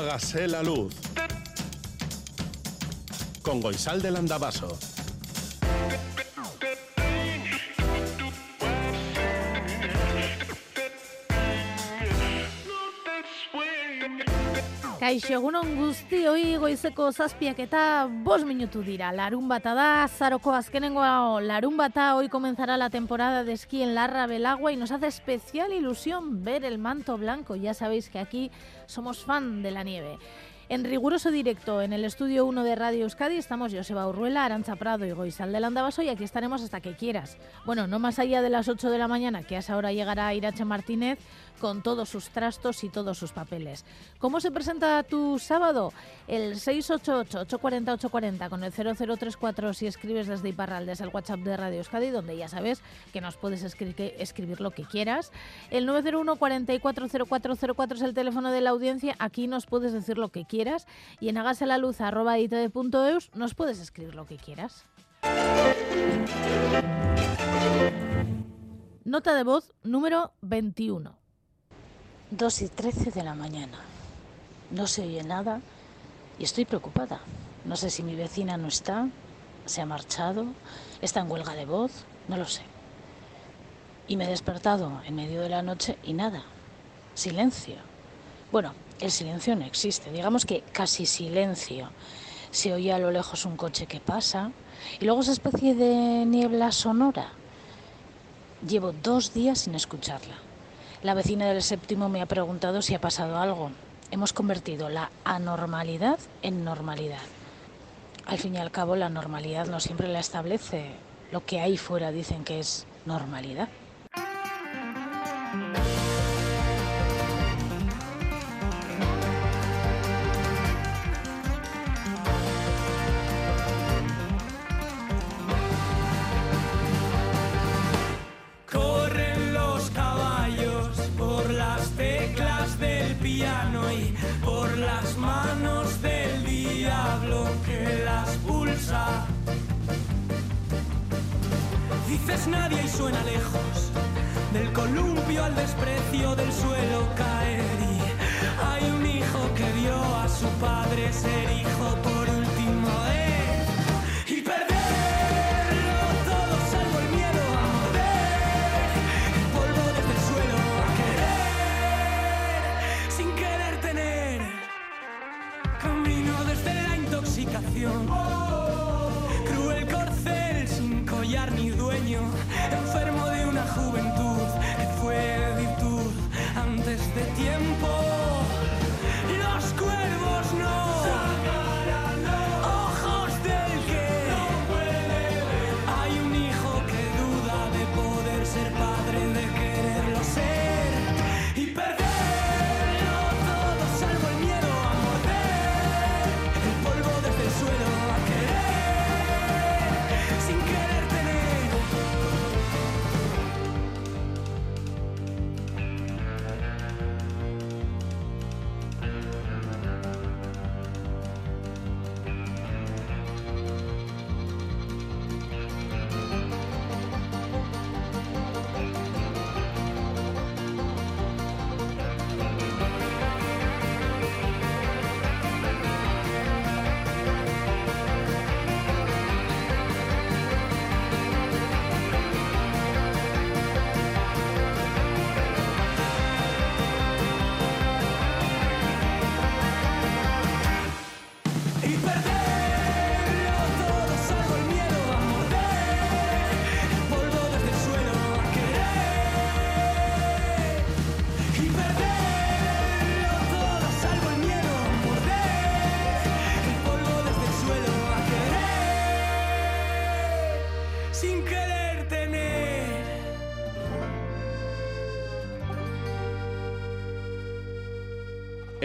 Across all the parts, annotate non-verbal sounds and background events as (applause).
Hágase la luz. Con Goisal del Andabaso. Kaixo, egunon guzti hoi goizeko zazpiak eta bos minutu dira. Larun bata da, zaroko azkenengo larun bata, hoy comenzará la temporada de esquí en Larra Belagua y nos hace especial ilusión ver el manto blanco. Ya sabéis que aquí somos fan de la nieve. En riguroso directo en el estudio 1 de Radio Euskadi estamos Joseba Urruela, Arancha Prado y Goizal del Andabaso y aquí estaremos hasta que quieras. Bueno, no más allá de las 8 de la mañana, que a esa hora llegará Irache Martínez con todos sus trastos y todos sus papeles. ¿Cómo se presenta tu sábado? El 688-840-840 con el 0034 si escribes desde Iparralde, es el WhatsApp de Radio Euskadi, donde ya sabes que nos puedes escribir, lo que quieras. El 901 440404 es el teléfono de la audiencia, aquí nos puedes decir lo que quieras y en hágaselaluz.eus nos puedes escribir lo que quieras. Nota de voz número 21. 2 y 13 de la mañana. No se oye nada y estoy preocupada. No sé si mi vecina no está, se ha marchado, está en huelga de voz, no lo sé. Y me he despertado en medio de la noche y nada. Silencio. Bueno, el silencio no existe, digamos que casi silencio. Se oye a lo lejos un coche que pasa y luego esa especie de niebla sonora. Llevo dos días sin escucharla. La vecina del séptimo me ha preguntado si ha pasado algo. Hemos convertido la anormalidad en normalidad. Al fin y al cabo, la normalidad no siempre la establece. Lo que hay fuera dicen que es normalidad. Suena lejos, del columpio al desprecio del suelo tiempo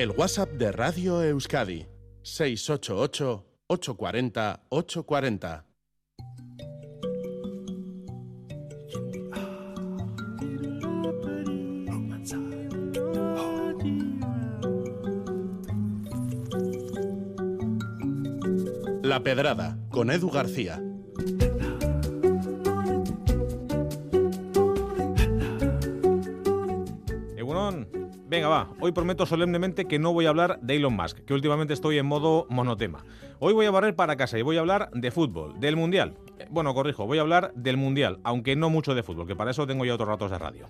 El WhatsApp de Radio Euskadi. 688-840-840. La Pedrada, con Edu García. Hoy prometo solemnemente que no voy a hablar de Elon Musk, que últimamente estoy en modo monotema. Hoy voy a barrer para casa y voy a hablar de fútbol, del Mundial. Eh, bueno, corrijo, voy a hablar del Mundial, aunque no mucho de fútbol, que para eso tengo ya otros ratos de radio.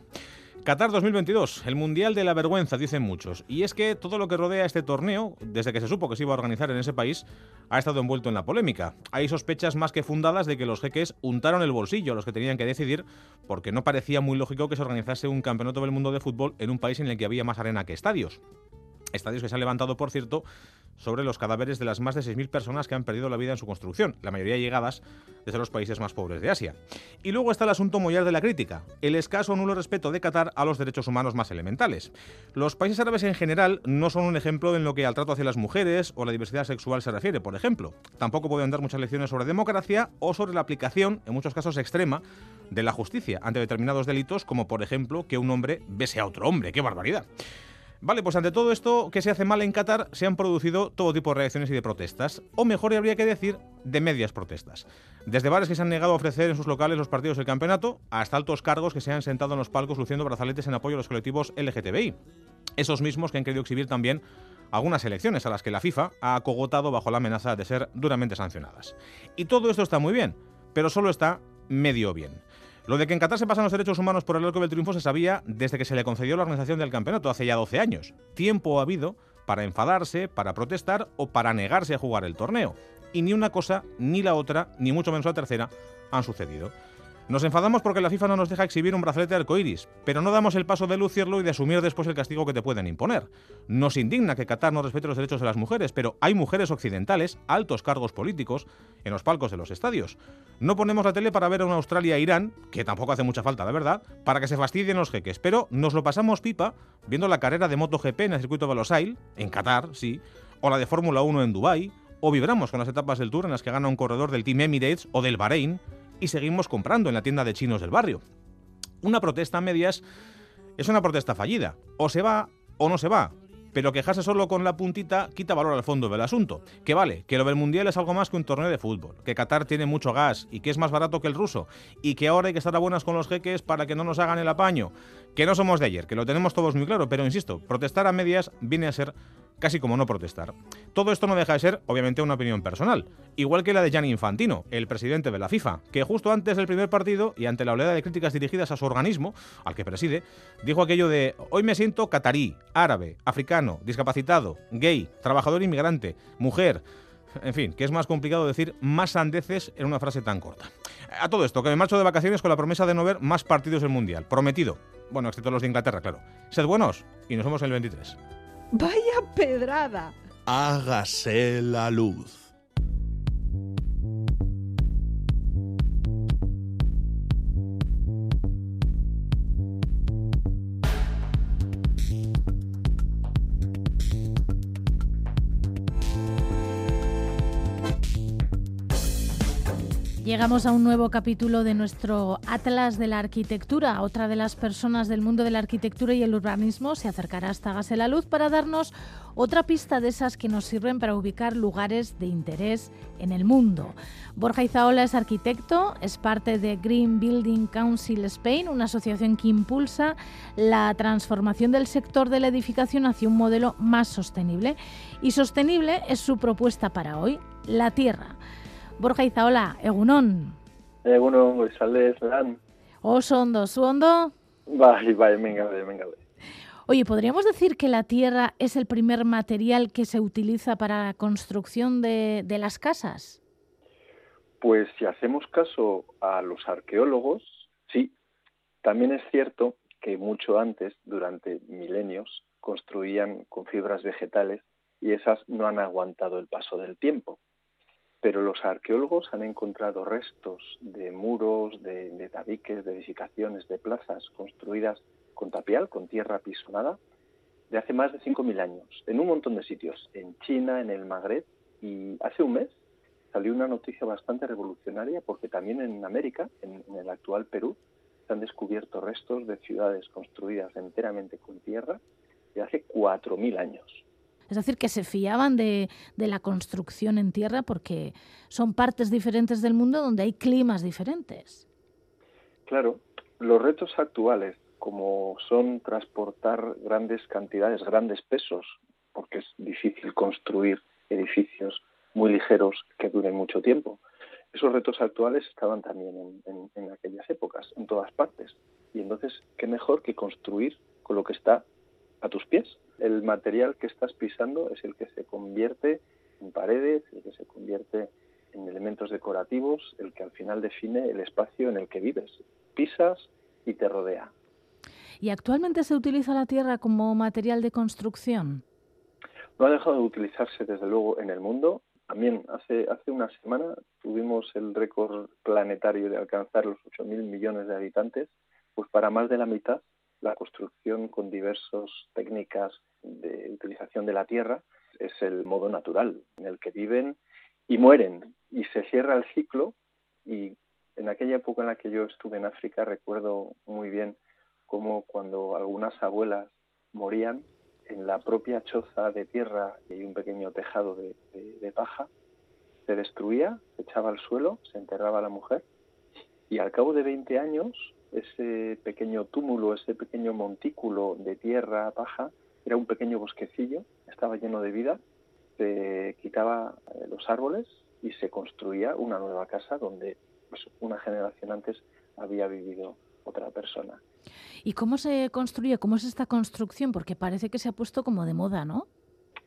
Qatar 2022, el Mundial de la Vergüenza, dicen muchos. Y es que todo lo que rodea este torneo, desde que se supo que se iba a organizar en ese país, ha estado envuelto en la polémica. Hay sospechas más que fundadas de que los jeques untaron el bolsillo a los que tenían que decidir, porque no parecía muy lógico que se organizase un campeonato del mundo de fútbol en un país en el que había más arena que estadios. Estadios que se han levantado, por cierto, sobre los cadáveres de las más de 6.000 personas que han perdido la vida en su construcción, la mayoría llegadas desde los países más pobres de Asia. Y luego está el asunto mollar de la crítica, el escaso o nulo respeto de Qatar a los derechos humanos más elementales. Los países árabes en general no son un ejemplo en lo que al trato hacia las mujeres o la diversidad sexual se refiere, por ejemplo. Tampoco pueden dar muchas lecciones sobre democracia o sobre la aplicación, en muchos casos extrema, de la justicia ante determinados delitos, como por ejemplo que un hombre bese a otro hombre. ¡Qué barbaridad! Vale, pues ante todo esto que se hace mal en Qatar, se han producido todo tipo de reacciones y de protestas, o mejor habría que decir, de medias protestas. Desde bares que se han negado a ofrecer en sus locales los partidos del campeonato, hasta altos cargos que se han sentado en los palcos luciendo brazaletes en apoyo a los colectivos LGTBI. Esos mismos que han querido exhibir también algunas elecciones a las que la FIFA ha acogotado bajo la amenaza de ser duramente sancionadas. Y todo esto está muy bien, pero solo está medio bien. Lo de que en Qatar se pasan los derechos humanos por el arco del triunfo se sabía desde que se le concedió la organización del campeonato hace ya 12 años. Tiempo ha habido para enfadarse, para protestar o para negarse a jugar el torneo. Y ni una cosa, ni la otra, ni mucho menos la tercera, han sucedido. Nos enfadamos porque la FIFA no nos deja exhibir un brazalete arcoíris, pero no damos el paso de lucirlo y de asumir después el castigo que te pueden imponer. Nos indigna que Qatar no respete los derechos de las mujeres, pero hay mujeres occidentales, altos cargos políticos, en los palcos de los estadios. No ponemos la tele para ver a una Australia-Irán, que tampoco hace mucha falta, la verdad, para que se fastidien los jeques, pero nos lo pasamos pipa viendo la carrera de MotoGP en el circuito de Losail, en Qatar, sí, o la de Fórmula 1 en Dubái, o vibramos con las etapas del Tour en las que gana un corredor del Team Emirates o del Bahrein, y seguimos comprando en la tienda de chinos del barrio. Una protesta a medias es una protesta fallida. O se va o no se va. Pero quejarse solo con la puntita quita valor al fondo del asunto. Que vale, que lo del Mundial es algo más que un torneo de fútbol, que Qatar tiene mucho gas y que es más barato que el ruso, y que ahora hay que estar a buenas con los jeques para que no nos hagan el apaño. Que no somos de ayer, que lo tenemos todos muy claro, pero insisto, protestar a medias viene a ser casi como no protestar. Todo esto no deja de ser, obviamente, una opinión personal, igual que la de Gianni Infantino, el presidente de la FIFA, que justo antes del primer partido y ante la oleada de críticas dirigidas a su organismo, al que preside, dijo aquello de hoy me siento catarí, árabe, africano, discapacitado, gay, trabajador inmigrante, mujer, en fin, que es más complicado decir más sandeces en una frase tan corta. A todo esto, que me marcho de vacaciones con la promesa de no ver más partidos del Mundial. Prometido. Bueno, excepto los de Inglaterra, claro. Sed buenos y nos vemos en el 23. Vaya pedrada. Hágase la luz. Llegamos a un nuevo capítulo de nuestro Atlas de la Arquitectura. Otra de las personas del mundo de la arquitectura y el urbanismo se acercará hasta Gase la Luz para darnos otra pista de esas que nos sirven para ubicar lugares de interés en el mundo. Borja Izaola es arquitecto, es parte de Green Building Council Spain, una asociación que impulsa la transformación del sector de la edificación hacia un modelo más sostenible. Y sostenible es su propuesta para hoy, la tierra. Borja Izaola, egunon. Egunon, goizaldez, lan. Oso ondo, zu ondo? Bai, bai, venga, venga. Oye, ¿podríamos decir que la tierra es el primer material que se utiliza para la construcción de, de las casas? Pues si hacemos caso a los arqueólogos, sí. También es cierto que mucho antes, durante milenios, construían con fibras vegetales y esas no han aguantado el paso del tiempo pero los arqueólogos han encontrado restos de muros, de, tabiques, de edificaciones, de plazas construidas con tapial, con tierra pisonada, de hace más de 5.000 años, en un montón de sitios, en China, en el Magreb, y hace un mes salió una noticia bastante revolucionaria porque también en América, en, en el actual Perú, se han descubierto restos de ciudades construidas enteramente con tierra de hace 4.000 años. Es decir, que se fiaban de, de, la construcción en tierra porque son partes diferentes del mundo donde hay climas diferentes. Claro, los retos actuales como son transportar grandes cantidades, grandes pesos, porque es difícil construir edificios muy ligeros que duren mucho tiempo. Esos retos actuales estaban también en, aquellas épocas, en todas partes. Y entonces, ¿qué mejor que construir con lo que está a tus pies? El material que estás pisando es el que se convierte en paredes, el que se convierte en elementos decorativos, el que al final define el espacio en el que vives. Pisas y te rodea. ¿Y actualmente se utiliza la tierra como material de construcción? No ha dejado de utilizarse, desde luego, en el mundo. También hace, hace una semana tuvimos el récord planetario de alcanzar los 8.000 millones de habitantes. Pues para más de la mitad, la construcción con diversas técnicas de utilización de la tierra es el modo natural en el que viven y mueren. Y se cierra el ciclo y en aquella época en la que yo estuve en África recuerdo muy bien cómo cuando algunas abuelas morían, en la propia choza de tierra y un pequeño tejado de, paja, se destruía, se echaba al suelo, se enterraba a la mujer y al cabo de 20 años ese pequeño túmulo, ese pequeño montículo de tierra, paja, era un pequeño bosquecillo, estaba lleno de vida, se quitaba eh, los árboles y se construía una nueva casa donde pues, una generación antes había vivido otra persona. ¿Y cómo se construye? ¿Cómo es esta construcción? Porque parece que se ha puesto como de moda, ¿no?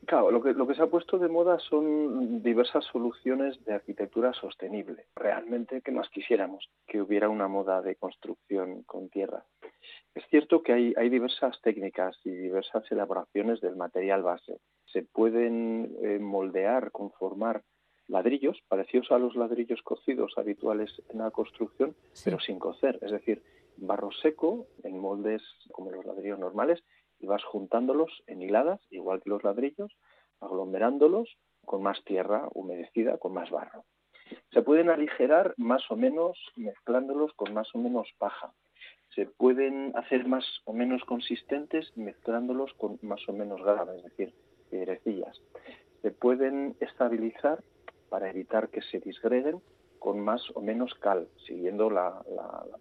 Claro, lo que, lo que se ha puesto de moda son diversas soluciones de arquitectura sostenible. Realmente, ¿qué más quisiéramos? Que hubiera una moda de construcción con tierra. Es cierto que hay, hay diversas técnicas y diversas elaboraciones del material base. Se pueden eh, moldear, conformar ladrillos parecidos a los ladrillos cocidos habituales en la construcción, pero sin cocer. Es decir, barro seco en moldes como los ladrillos normales y vas juntándolos en hiladas, igual que los ladrillos, aglomerándolos con más tierra humedecida, con más barro. Se pueden aligerar más o menos mezclándolos con más o menos paja. Se pueden hacer más o menos consistentes mezclándolos con más o menos grava, es decir, piedrecillas. Se pueden estabilizar para evitar que se disgreguen con más o menos cal, siguiendo la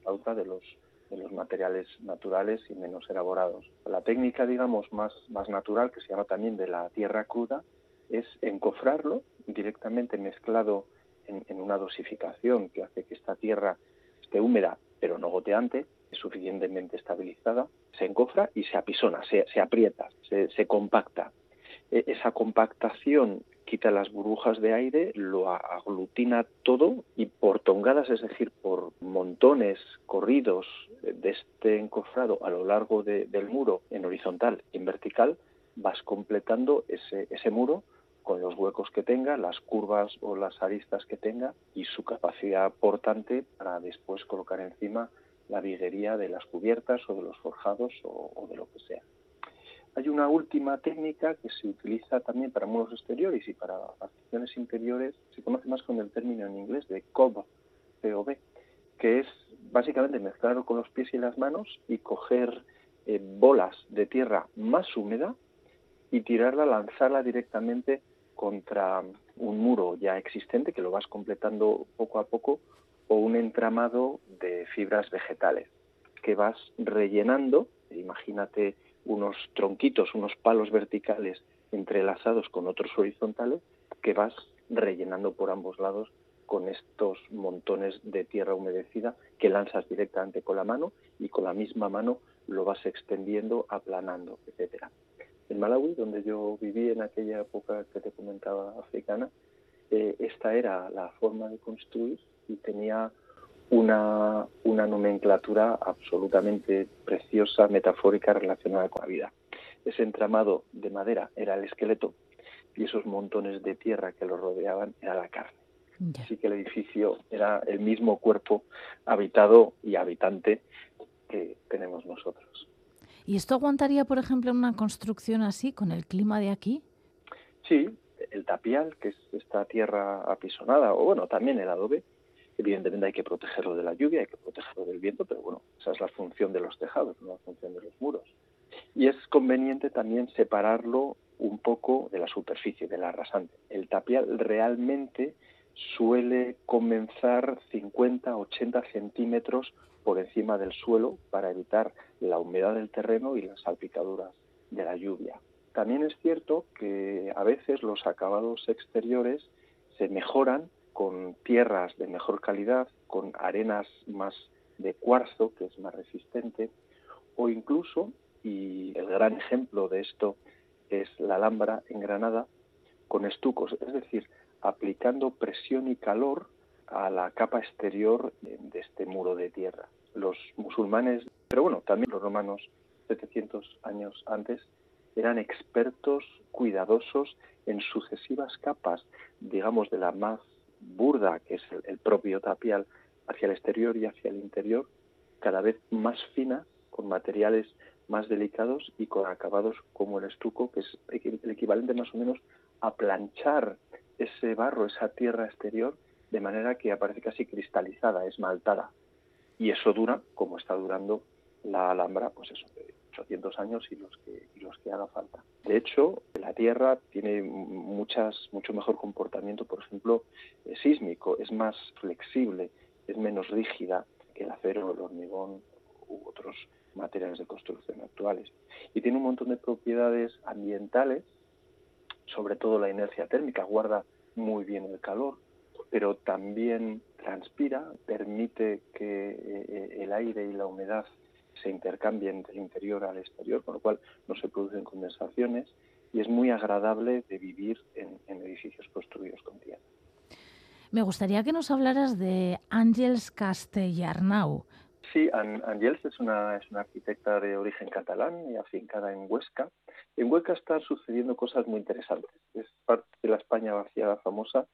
pauta de los de los materiales naturales y menos elaborados. La técnica, digamos, más, más natural, que se llama también de la tierra cruda, es encofrarlo directamente mezclado en, una dosificación que hace que esta tierra esté húmeda pero no goteante, suficientemente estabilizada, se encofra y se apisona, se, se aprieta, se, se compacta. E, esa compactación quita las burbujas de aire, lo aglutina todo y por tongadas, es decir, por montones corridos de este encofrado a lo largo del muro en horizontal y en vertical, vas completando ese, ese muro con los huecos que tenga, las curvas o las aristas que tenga y su capacidad portante para después colocar encima la viguería de las cubiertas o de los forjados o de lo que sea. Hay una última técnica que se utiliza también para muros exteriores y para particiones interiores, se conoce más con el término en inglés de COB, que es básicamente mezclarlo con los pies y las manos y coger eh, bolas de tierra más húmeda y tirarla, lanzarla directamente contra un muro ya existente que lo vas completando poco a poco o un entramado de fibras vegetales que vas rellenando, imagínate unos tronquitos, unos palos verticales entrelazados con otros horizontales que vas rellenando por ambos lados con estos montones de tierra humedecida que lanzas directamente con la mano y con la misma mano lo vas extendiendo, aplanando, etcétera. En Malawi, donde yo viví en aquella época que te comentaba africana, eh, esta era la forma de construir y tenía una, una nomenclatura absolutamente preciosa, metafórica, relacionada con la vida. Ese entramado de madera era el esqueleto y esos montones de tierra que lo rodeaban era la carne. Así que el edificio era el mismo cuerpo habitado y habitante que tenemos nosotros. ¿Y esto aguantaría, por ejemplo, una construcción así, con el clima de aquí? Sí, el tapial, que es esta tierra apisonada, o bueno, también el adobe, Evidentemente hay que protegerlo de la lluvia, hay que protegerlo del viento, pero bueno, esa es la función de los tejados, no la función de los muros. Y es conveniente también separarlo un poco de la superficie, de la rasante. El tapial realmente suele comenzar 50, 80 centímetros por encima del suelo para evitar la humedad del terreno y las salpicaduras de la lluvia. También es cierto que a veces los acabados exteriores se mejoran con tierras de mejor calidad, con arenas más de cuarzo, que es más resistente, o incluso, y el gran ejemplo de esto es la Alhambra en Granada, con estucos, es decir, aplicando presión y calor a la capa exterior de este muro de tierra. Los musulmanes, pero bueno, también los romanos 700 años antes, eran expertos cuidadosos en sucesivas capas, digamos, de la más burda, que es el, propio tapial, hacia el exterior y hacia el interior, cada vez más fina, con materiales más delicados y con acabados como el estuco, que es el equivalente más o menos a planchar ese barro, esa tierra exterior, de manera que aparece casi cristalizada, esmaltada. Y eso dura, como está durando la Alhambra, pues eso, 800 años y los que, haga falta. De hecho, la Tierra tiene muchas, mucho mejor comportamiento, por ejemplo, eh, sísmico, es más flexible, es menos rígida que el acero, el hormigón u otros materiales de construcción actuales. Y tiene un montón de propiedades ambientales, sobre todo la inercia térmica, guarda muy bien el calor, pero también transpira, permite que eh, el aire y la humedad se intercambien del interior al exterior, con lo cual no se producen condensaciones y es muy agradable de vivir en, edificios construidos con tierra. Me gustaría que nos hablaras de Ángels Castellarnau. Sí, Ángels es una, es una arquitecta de origen catalán y afincada en Huesca. En Huesca están sucediendo cosas muy interesantes. Es parte de la España vaciada famosa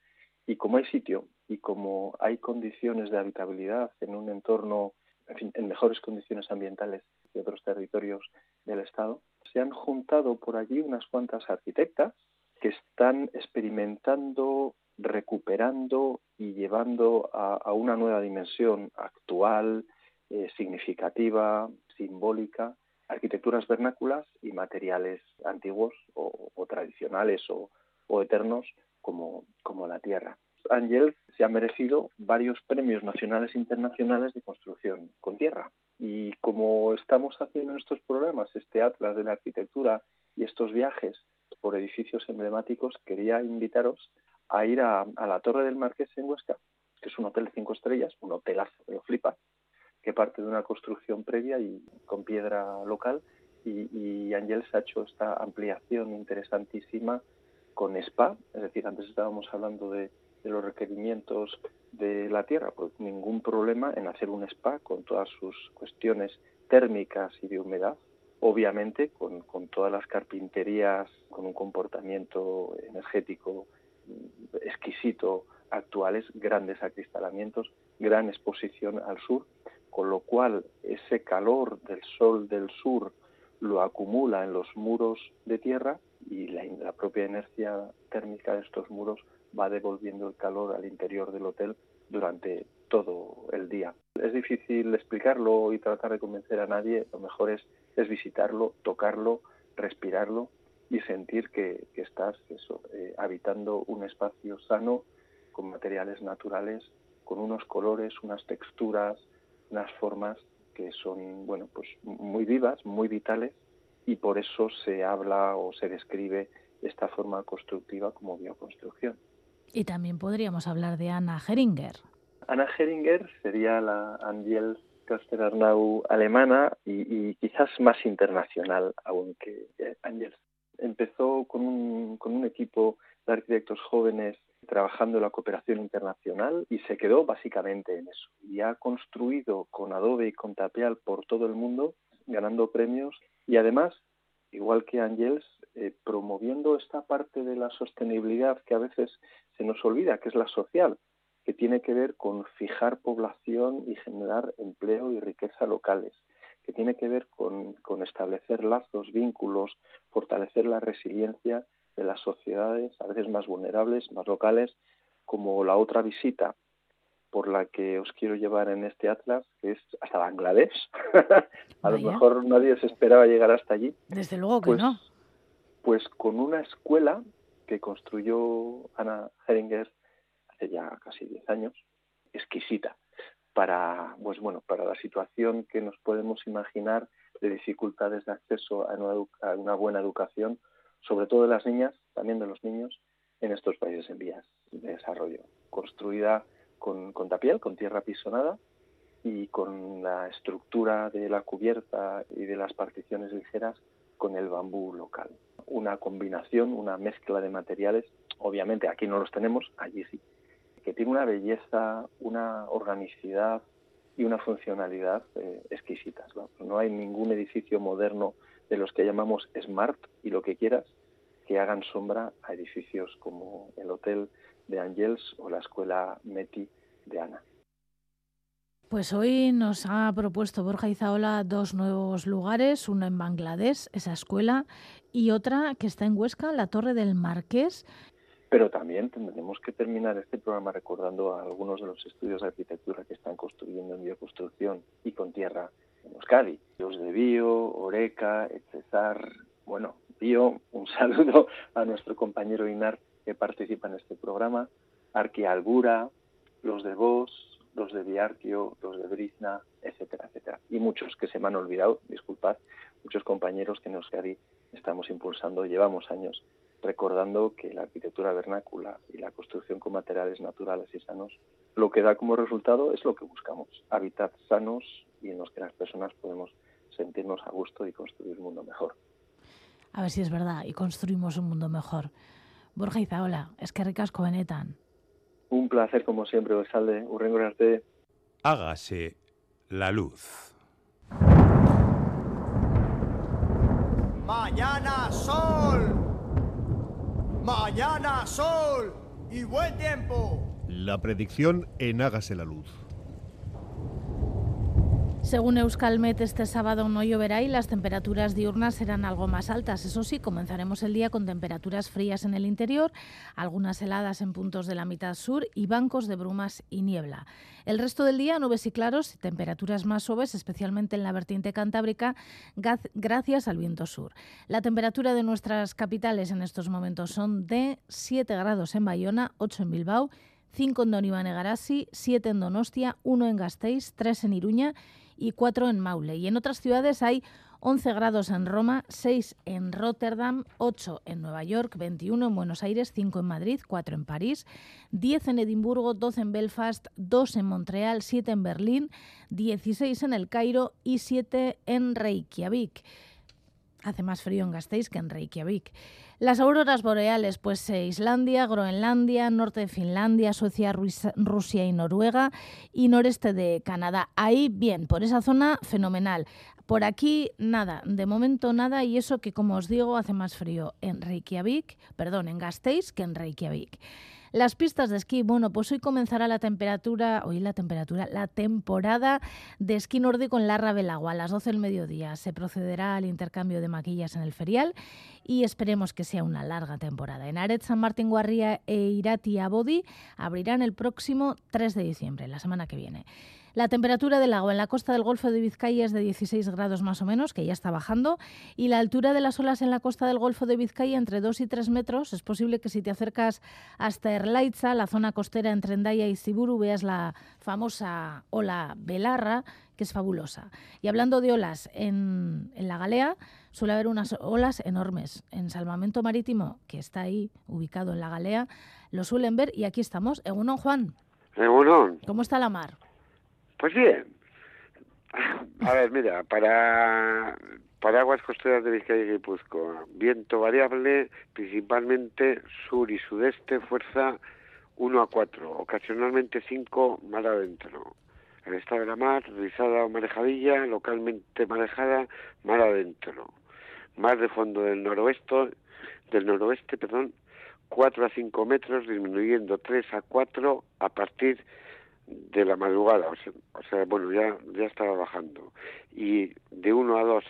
y como hay sitio y como hay condiciones de habitabilidad en un entorno en, fin, en mejores condiciones ambientales que otros territorios del Estado, se han juntado por allí unas cuantas arquitectas que están experimentando, recuperando y llevando a, una nueva dimensión actual, eh, significativa, simbólica, arquitecturas vernáculas y materiales antiguos o, tradicionales o, eternos como la tierra. Ángel se ha merecido varios premios nacionales e internacionales de construcción con tierra. Y como estamos haciendo estos programas, este Atlas de la Arquitectura y estos viajes por edificios emblemáticos, quería invitaros a ir a, la Torre del Marqués en Huesca, que es un hotel cinco estrellas, un hotelazo, lo flipa, que parte de una construcción previa y con piedra local. Y, y ha hecho esta ampliación interesantísima con spa, es decir, antes estábamos hablando de de los requerimientos de la Tierra, pues ningún problema en hacer un spa con todas sus cuestiones térmicas y de humedad, obviamente con, con todas las carpinterías, con un comportamiento energético exquisito actuales, grandes acristalamientos, gran exposición al sur, con lo cual ese calor del sol del sur lo acumula en los muros de tierra y la, propia inercia térmica de estos muros va devolviendo el calor al interior del hotel durante todo el día. Es difícil explicarlo y tratar de convencer a nadie, lo mejor es, es visitarlo, tocarlo, respirarlo y sentir que, estás eso, eh, habitando un espacio sano con materiales naturales, con unos colores, unas texturas, unas formas que son bueno pues muy vivas, muy vitales y por eso se habla o se describe esta forma constructiva como bioconstrucción. Y también podríamos hablar de Anna Heringer. Anna Heringer sería la Angel Arnau alemana y, quizás más internacional aún que Angels. Empezó con un, con un equipo de arquitectos jóvenes trabajando en la cooperación internacional y se quedó básicamente en eso. Y ha construido con Adobe y con Tapial por todo el mundo, ganando premios y además, igual que Angels, eh, promoviendo esta parte de la sostenibilidad que a veces se nos olvida, que es la social, que tiene que ver con fijar población y generar empleo y riqueza locales, que tiene que ver con, establecer lazos, vínculos, fortalecer la resiliencia de las sociedades, a veces más vulnerables, más locales, como la otra visita por la que os quiero llevar en este atlas, que es hasta Bangladesh. (laughs) a lo mejor nadie se esperaba llegar hasta allí. Desde luego que pues no pues con una escuela que construyó Ana Heringer hace ya casi 10 años, exquisita. para, pues bueno, para la situación que nos podemos imaginar de dificultades de acceso a una, buena educación, sobre todo de las niñas, también de los niños, en estos países en vías de desarrollo. Construida con, con tapial, con tierra pisonada y con la estructura de la cubierta y de las particiones ligeras con el bambú local. Una combinación, una mezcla de materiales, obviamente aquí no los tenemos, allí sí, que tiene una belleza, una organicidad y una funcionalidad eh, exquisitas. ¿no? hay ningún edificio moderno de los que llamamos smart y lo que quieras que hagan sombra a edificios como el Hotel de Angels o la Escuela Meti de Ana. Pues hoy nos ha propuesto Borja Izaola dos nuevos lugares, uno en Bangladesh, esa escuela, y otra que está en Huesca, la Torre del Marqués. Pero también tendremos que terminar este programa recordando a algunos de los estudios de arquitectura que están construyendo en bioconstrucción y con tierra en Euskadi. Los de Bio, Oreca, Cesar, bueno, Bio, un (laughs) saludo a nuestro compañero Inar que participa en este programa, Arquealbura, los de Vos, los de Biarquio, los de Brizna, etcétera, etcétera. Y muchos que se me han olvidado, disculpad, muchos compañeros que en Euskadi estamos impulsando, llevamos años recordando que la arquitectura vernácula y la construcción con materiales naturales y sanos, lo que da como resultado es lo que buscamos, hábitats sanos y en los que las personas podemos sentirnos a gusto y construir un mundo mejor. A ver si es verdad, y construimos un mundo mejor. Borja Izaola, es que ricas benetan. Un placer como siempre, Osalde, urrengo arte. Hágase la luz. Mañana sol. Mañana sol y buen tiempo. La predicción en Hágase la Luz. Según Euskalmet, este sábado no lloverá y las temperaturas diurnas serán algo más altas. Eso sí, comenzaremos el día con temperaturas frías en el interior, algunas heladas en puntos de la mitad sur y bancos de brumas y niebla. El resto del día, nubes y claros y temperaturas más suaves, especialmente en la vertiente cantábrica, gracias al viento sur. La temperatura de nuestras capitales en estos momentos son de 7 grados en Bayona, 8 en Bilbao, 5 en Don Iván Egarasi, 7 en Donostia, 1 en Gasteiz, 3 en Iruña y 4 en Maule. Y en otras ciudades hay 11 grados en Roma, 6 en Rotterdam, 8 en Nueva York, 21 en Buenos Aires, 5 en Madrid, 4 en París, 10 en Edimburgo, 12 en Belfast, 2 en Montreal, 7 en Berlín, 16 en El Cairo y 7 en Reykjavik. Hace más frío en Gasteiz que en Reykjavik. Las auroras boreales, pues eh, Islandia, Groenlandia, norte de Finlandia, Suecia, Rusia y Noruega y noreste de Canadá. Ahí bien, por esa zona fenomenal. Por aquí nada, de momento nada y eso que como os digo hace más frío en Reykjavik, perdón, en Gasteiz que en Reykjavik. Las pistas de esquí, bueno, pues hoy comenzará la temperatura, hoy la temperatura, la temporada de esquí nórdico en Larra Belagua a las 12 del mediodía. Se procederá al intercambio de maquillas en el ferial y esperemos que sea una larga temporada. En Aret, San Martín Guarría e Irati Abodi abrirán el próximo 3 de diciembre, la semana que viene. La temperatura del agua en la costa del Golfo de Vizcaya es de 16 grados más o menos, que ya está bajando, y la altura de las olas en la costa del Golfo de Vizcaya entre 2 y 3 metros. Es posible que si te acercas hasta Erlaitza, la zona costera entre Endaya y Ciburu, veas la famosa ola Belarra, que es fabulosa. Y hablando de olas, en, la Galea suele haber unas olas enormes. En Salvamento Marítimo, que está ahí ubicado en la Galea, lo suelen ver y aquí estamos. Egunon, Juan. Egunon. ¿Cómo está la mar? Pues bien. A ver, mira, para, para aguas costeras de Vizcaya y Guipúzcoa, viento variable, principalmente sur y sudeste, fuerza 1 a 4, ocasionalmente 5 mar adentro. El estado de la mar, rizada o marejadilla, localmente marejada, mar adentro. Mar de fondo del noroeste, del noroeste, perdón, 4 a 5 metros, disminuyendo 3 a 4 a partir de de la madrugada, o sea, bueno, ya, ya estaba bajando. Y de uno a dos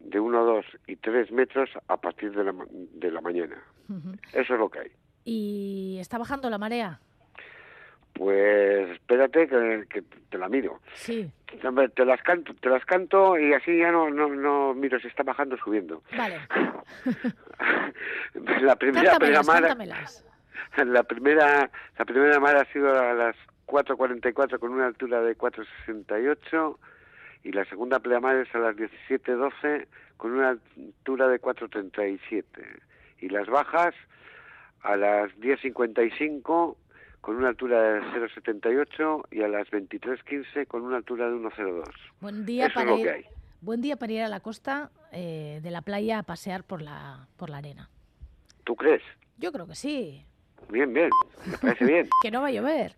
de uno a dos y tres metros a partir de la, de la mañana. Eso es lo que hay. ¿Y está bajando la marea? Pues espérate que, te la miro. Sí. Te las canto, te las canto y así ya no no no miro si está bajando o subiendo. Vale. (laughs) la primera, primera (laughs) la primera la primera mar ha sido a las 4.44 con una altura de 4.68 y la segunda pleamar a las 17.12 con una altura de 4.37 y las bajas a las 10.55 con una altura de 0,78 y a las 23.15 con una altura de 1,02. Buen día Eso para ir, buen día para ir a la costa eh, de la playa a pasear por la por la arena. ¿Tú crees? Yo creo que sí. Bien, bien, me parece bien. (laughs) Que no va a llover.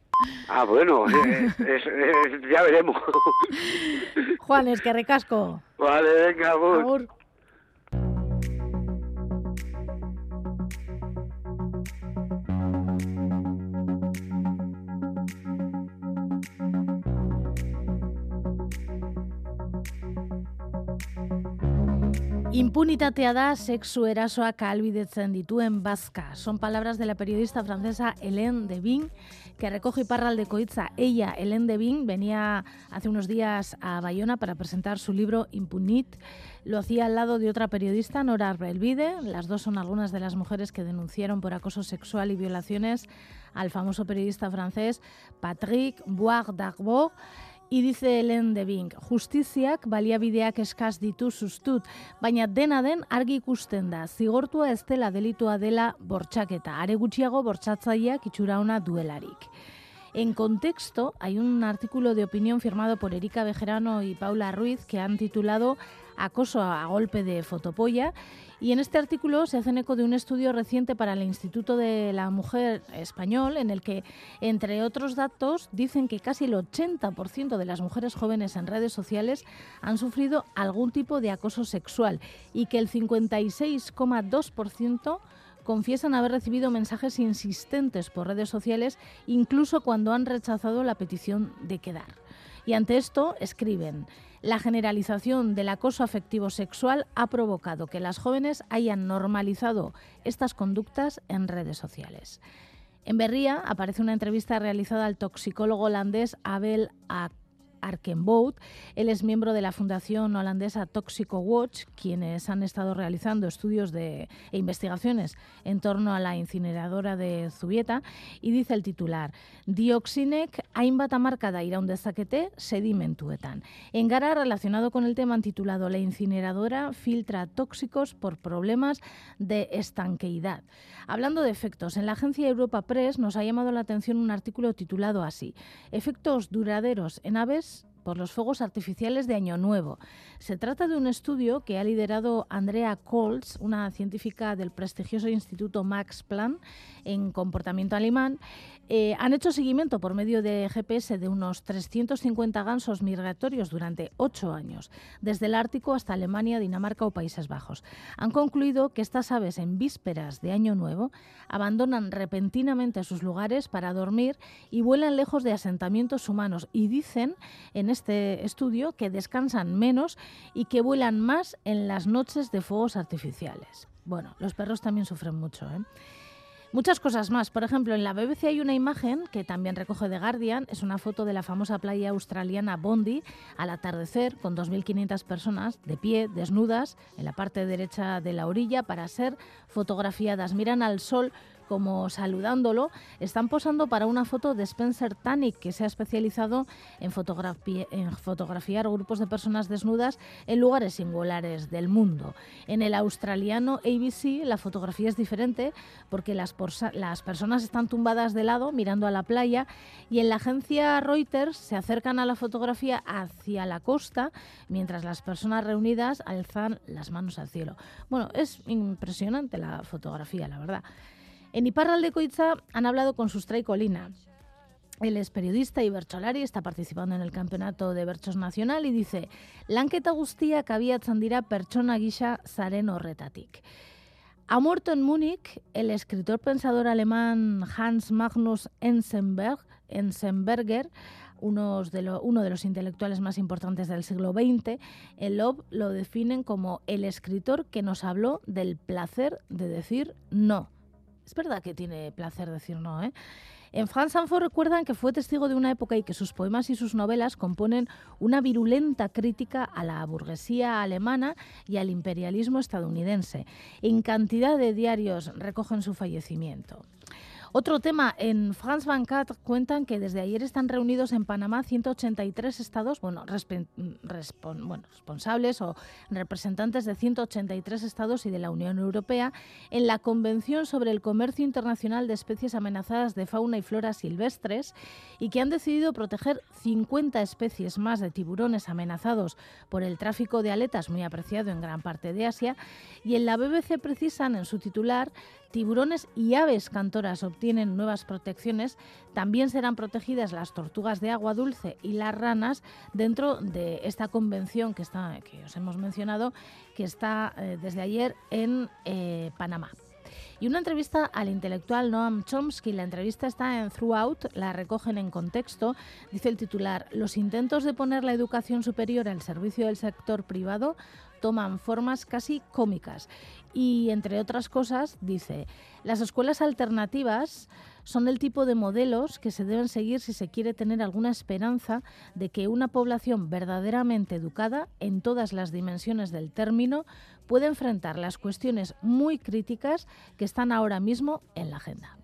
Ah, bueno, (laughs) eh, es- es- ya veremos. Juan, es que recasco. vale, venga, agur. Impunitatea da sexu erasoak ahalbidetzen dituen bazka. Son palabras de la periodista francesa Hélène Devin, que recoge Iparraldeco Itza. Ella, Hélène Devin, venía hace unos días a Bayona para presentar su libro Impunit. Lo hacía al lado de otra periodista, Nora Belvide. Las dos son algunas de las mujeres que denunciaron por acoso sexual y violaciones al famoso periodista francés Patrick Boire d'Arbour. Y dice Helen de Bing, justiziak baliabideak eskaz ditu sustut, baina dena den argi ikusten da, zigortua ez dela delitua dela bortxaketa, are gutxiago bortxatzaileak itxura ona duelarik. En contexto, hay un artículo de opinión firmado por Erika Bejerano y Paula Ruiz que han titulado Acoso a golpe de fotopolla. Y en este artículo se hacen eco de un estudio reciente para el Instituto de la Mujer Español, en el que, entre otros datos, dicen que casi el 80% de las mujeres jóvenes en redes sociales han sufrido algún tipo de acoso sexual y que el 56,2% confiesan haber recibido mensajes insistentes por redes sociales, incluso cuando han rechazado la petición de quedar. Y ante esto escriben, la generalización del acoso afectivo sexual ha provocado que las jóvenes hayan normalizado estas conductas en redes sociales. En Berría aparece una entrevista realizada al toxicólogo holandés Abel Ak Arkenbout. Él es miembro de la fundación holandesa Toxico Watch, quienes han estado realizando estudios de, e investigaciones en torno a la incineradora de Zubieta. Y dice el titular, dioxinek hainbat hamarkada iraun dezakete sedimentuetan. En Gara, relacionado con el tema, han titulado La incineradora filtra tóxicos por problemas de estanqueidad. Hablando de efectos, en la agencia Europa Press nos ha llamado la atención un artículo titulado así, Efectos duraderos en aves por los fuegos artificiales de Año Nuevo. Se trata de un estudio que ha liderado Andrea Kolz, una científica del prestigioso Instituto Max Planck en comportamiento alemán. Eh, han hecho seguimiento por medio de GPS de unos 350 gansos migratorios durante ocho años, desde el Ártico hasta Alemania, Dinamarca o Países Bajos. Han concluido que estas aves en vísperas de Año Nuevo abandonan repentinamente sus lugares para dormir y vuelan lejos de asentamientos humanos y dicen en este estudio que descansan menos y que vuelan más en las noches de fuegos artificiales. Bueno, los perros también sufren mucho, ¿eh? Muchas cosas más. Por ejemplo, en la BBC hay una imagen que también recoge The Guardian. Es una foto de la famosa playa australiana Bondi al atardecer con 2.500 personas de pie, desnudas, en la parte derecha de la orilla para ser fotografiadas. Miran al sol como saludándolo, están posando para una foto de Spencer Tunick, que se ha especializado en, fotografiar grupos de personas desnudas en lugares singulares del mundo. En el australiano ABC la fotografía es diferente porque las, las personas están tumbadas de lado mirando a la playa y en la agencia Reuters se acercan a la fotografía hacia la costa mientras las personas reunidas alzan las manos al cielo. Bueno, es impresionante la fotografía, la verdad. En Iparraldeco Itza han hablado con Sustray Colina. Él es periodista y bercholari, está participando en el campeonato de berchos nacional y dice, lanketa guztiak abiatzen dira pertsona gisa zaren horretatik. Ha muerto en Múnich el escritor pensador alemán Hans Magnus de, lo, uno de, los intelectuales más importantes del siglo XX, el Lob lo definen como el escritor que nos habló del placer de decir no. Es verdad que tiene placer decir no, ¿eh? En France Info recuerdan que fue testigo de una época y que sus poemas y sus novelas componen una virulenta crítica a la burguesía alemana y al imperialismo estadounidense. En cantidad de diarios recogen su fallecimiento. Otro tema, en France 24 cuentan que desde ayer están reunidos en Panamá 183 estados, bueno, bueno, responsables o representantes de 183 estados y de la Unión Europea en la Convención sobre el Comercio Internacional de Especies Amenazadas de Fauna y Flora Silvestres y que han decidido proteger 50 especies más de tiburones amenazados por el tráfico de aletas muy apreciado en gran parte de Asia y en la BBC precisan en su titular tiburones y aves cantoras obtienen nuevas protecciones, también serán protegidas las tortugas de agua dulce y las ranas dentro de esta convención que, está, que os hemos mencionado, que está eh, desde ayer en eh, Panamá. Y una entrevista al intelectual Noam Chomsky, la entrevista está en Throughout, la recogen en contexto, dice el titular, los intentos de poner la educación superior al servicio del sector privado toman formas casi cómicas. Y entre otras cosas, dice, las escuelas alternativas son el tipo de modelos que se deben seguir si se quiere tener alguna esperanza de que una población verdaderamente educada en todas las dimensiones del término puede enfrentar las cuestiones muy críticas que están ahora mismo en la agenda.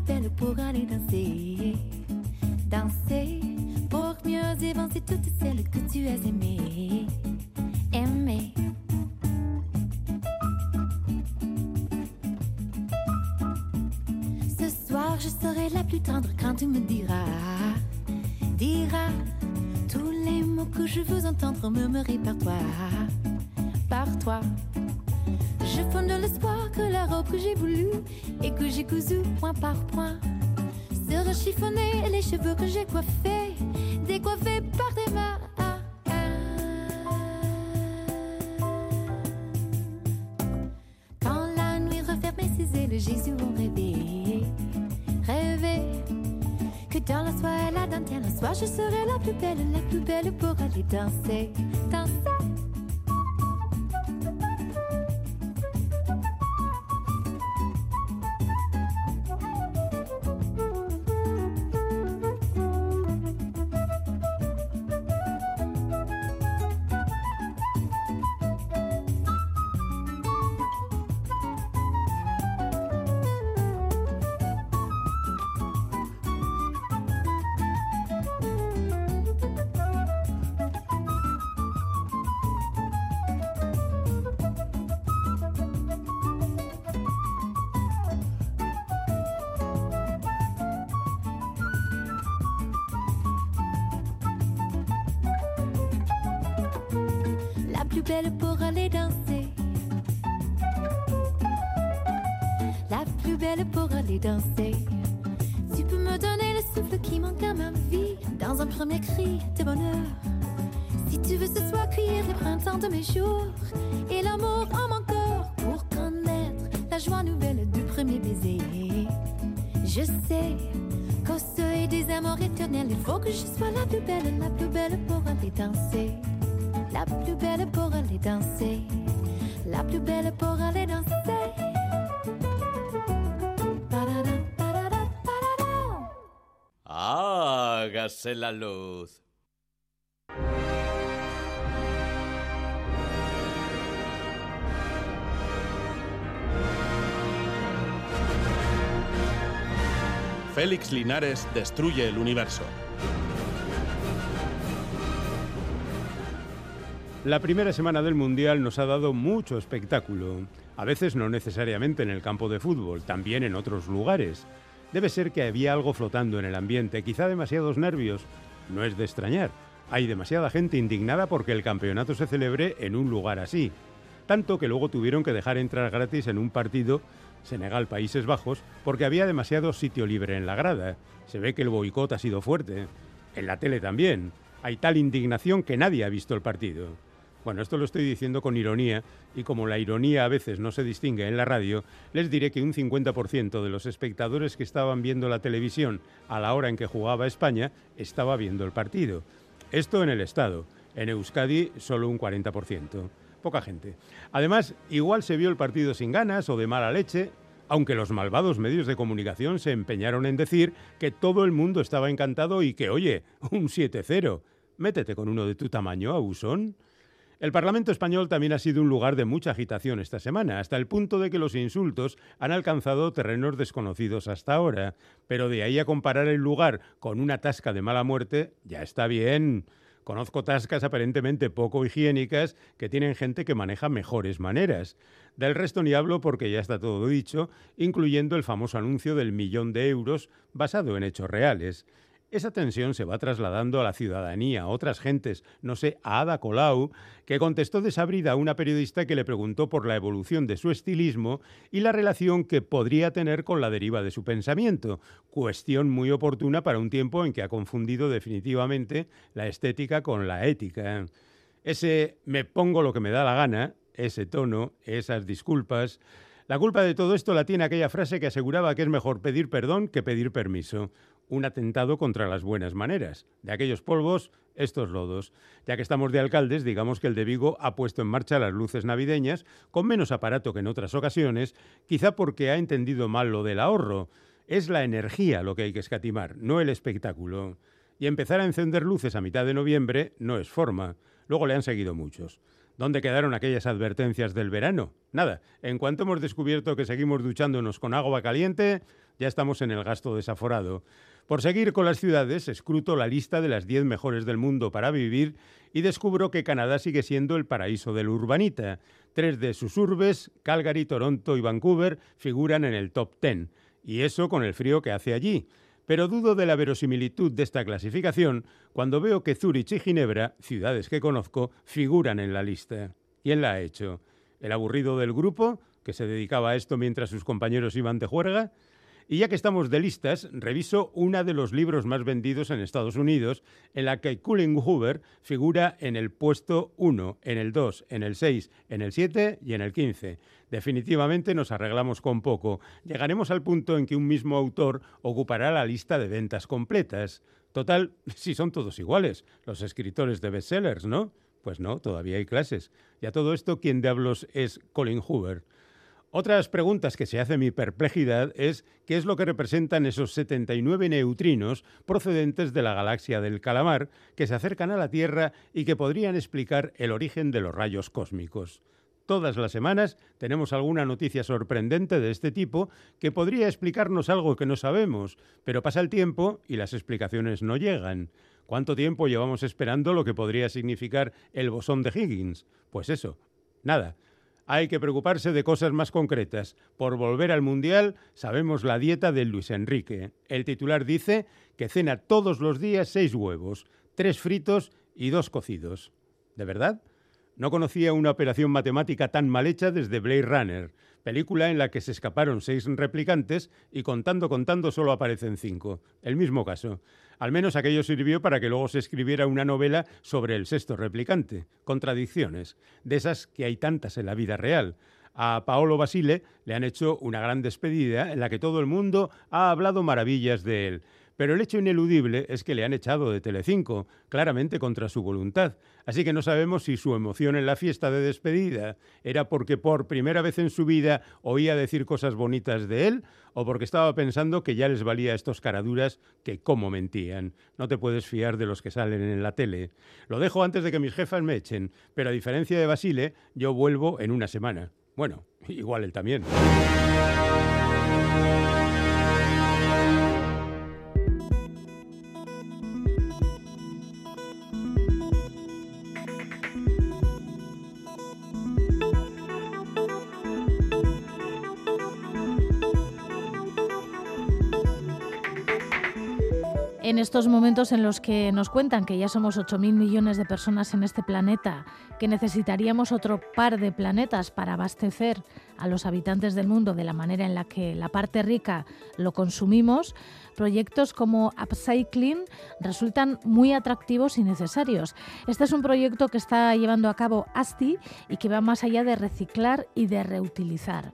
Belle pour aller danser. Danser pour mieux évancer toutes celles que tu as aimées. Aimées. Ce soir, je serai la plus tendre quand tu me diras, diras tous les mots que je veux entendre murmurer par toi, par toi. Je fonde l'espoir que la robe que j'ai voulu et que j'ai cousu point par point sera chiffonnée et les cheveux que j'ai coiffés décoiffés par tes mains. Quand la nuit refermait ses ailes, Jésus ont rêvé, rêvé que dans la soie et la dentelle, un soir je serai la plus belle, la plus belle pour aller danser. Belle pour aller danser. La plus belle pour aller danser. Tu peux me donner le souffle qui manque à ma vie. Dans un premier cri de bonheur. Si tu veux ce soir cueillir le printemps de mes jours. Et l'amour en mon corps pour connaître la joie nouvelle du premier baiser. Je sais qu'au seuil des amours éternels, il faut que je sois la plus belle, la plus belle pour aller danser la plus belle pour aller danser, la plus belle pour aller danser. Hágase la luz. Félix Linares destruye el universo. La primera semana del Mundial nos ha dado mucho espectáculo, a veces no necesariamente en el campo de fútbol, también en otros lugares. Debe ser que había algo flotando en el ambiente, quizá demasiados nervios. No es de extrañar. Hay demasiada gente indignada porque el campeonato se celebre en un lugar así. Tanto que luego tuvieron que dejar entrar gratis en un partido Senegal-Países Bajos porque había demasiado sitio libre en la grada. Se ve que el boicot ha sido fuerte. En la tele también. Hay tal indignación que nadie ha visto el partido. Bueno, esto lo estoy diciendo con ironía y como la ironía a veces no se distingue en la radio, les diré que un 50% de los espectadores que estaban viendo la televisión a la hora en que jugaba España estaba viendo el partido. Esto en el Estado. En Euskadi solo un 40%. Poca gente. Además, igual se vio el partido sin ganas o de mala leche, aunque los malvados medios de comunicación se empeñaron en decir que todo el mundo estaba encantado y que, oye, un 7-0. Métete con uno de tu tamaño, abusón. El Parlamento español también ha sido un lugar de mucha agitación esta semana, hasta el punto de que los insultos han alcanzado terrenos desconocidos hasta ahora. Pero de ahí a comparar el lugar con una tasca de mala muerte, ya está bien. Conozco tascas aparentemente poco higiénicas que tienen gente que maneja mejores maneras. Del resto ni hablo porque ya está todo dicho, incluyendo el famoso anuncio del millón de euros basado en hechos reales. Esa tensión se va trasladando a la ciudadanía, a otras gentes, no sé, a Ada Colau, que contestó desabrida a una periodista que le preguntó por la evolución de su estilismo y la relación que podría tener con la deriva de su pensamiento, cuestión muy oportuna para un tiempo en que ha confundido definitivamente la estética con la ética. Ese me pongo lo que me da la gana, ese tono, esas disculpas, la culpa de todo esto la tiene aquella frase que aseguraba que es mejor pedir perdón que pedir permiso un atentado contra las buenas maneras. De aquellos polvos, estos lodos. Ya que estamos de alcaldes, digamos que el de Vigo ha puesto en marcha las luces navideñas con menos aparato que en otras ocasiones, quizá porque ha entendido mal lo del ahorro. Es la energía lo que hay que escatimar, no el espectáculo. Y empezar a encender luces a mitad de noviembre no es forma. Luego le han seguido muchos. ¿Dónde quedaron aquellas advertencias del verano? Nada, en cuanto hemos descubierto que seguimos duchándonos con agua caliente, ya estamos en el gasto desaforado. Por seguir con las ciudades, escruto la lista de las 10 mejores del mundo para vivir y descubro que Canadá sigue siendo el paraíso del urbanita. Tres de sus urbes, Calgary, Toronto y Vancouver, figuran en el top 10. Y eso con el frío que hace allí. Pero dudo de la verosimilitud de esta clasificación cuando veo que Zurich y Ginebra, ciudades que conozco, figuran en la lista. ¿Quién la ha hecho? ¿El aburrido del grupo, que se dedicaba a esto mientras sus compañeros iban de juerga? Y ya que estamos de listas, reviso una de los libros más vendidos en Estados Unidos, en la que Colin Hoover figura en el puesto 1, en el 2, en el 6, en el 7 y en el 15. Definitivamente nos arreglamos con poco. Llegaremos al punto en que un mismo autor ocupará la lista de ventas completas. Total, (laughs) si son todos iguales, los escritores de bestsellers, ¿no? Pues no, todavía hay clases. Y a todo esto, ¿quién diablos es Colin Hoover? Otras preguntas que se hace mi perplejidad es qué es lo que representan esos 79 neutrinos procedentes de la galaxia del calamar que se acercan a la Tierra y que podrían explicar el origen de los rayos cósmicos. Todas las semanas tenemos alguna noticia sorprendente de este tipo que podría explicarnos algo que no sabemos, pero pasa el tiempo y las explicaciones no llegan. ¿Cuánto tiempo llevamos esperando lo que podría significar el bosón de Higgins? Pues eso, nada. Hay que preocuparse de cosas más concretas. Por volver al Mundial, sabemos la dieta de Luis Enrique. El titular dice que cena todos los días seis huevos, tres fritos y dos cocidos. ¿De verdad? No conocía una operación matemática tan mal hecha desde Blade Runner, película en la que se escaparon seis replicantes y contando contando solo aparecen cinco. El mismo caso. Al menos aquello sirvió para que luego se escribiera una novela sobre el sexto replicante. Contradicciones, de esas que hay tantas en la vida real. A Paolo Basile le han hecho una gran despedida en la que todo el mundo ha hablado maravillas de él. Pero el hecho ineludible es que le han echado de Telecinco, claramente contra su voluntad. Así que no sabemos si su emoción en la fiesta de despedida era porque por primera vez en su vida oía decir cosas bonitas de él o porque estaba pensando que ya les valía a estos caraduras que cómo mentían. No te puedes fiar de los que salen en la tele. Lo dejo antes de que mis jefas me echen, pero a diferencia de Basile, yo vuelvo en una semana. Bueno, (laughs) igual él también. Estos momentos en los que nos cuentan que ya somos 8.000 millones de personas en este planeta, que necesitaríamos otro par de planetas para abastecer a los habitantes del mundo de la manera en la que la parte rica lo consumimos, proyectos como Upcycling resultan muy atractivos y necesarios. Este es un proyecto que está llevando a cabo ASTI y que va más allá de reciclar y de reutilizar.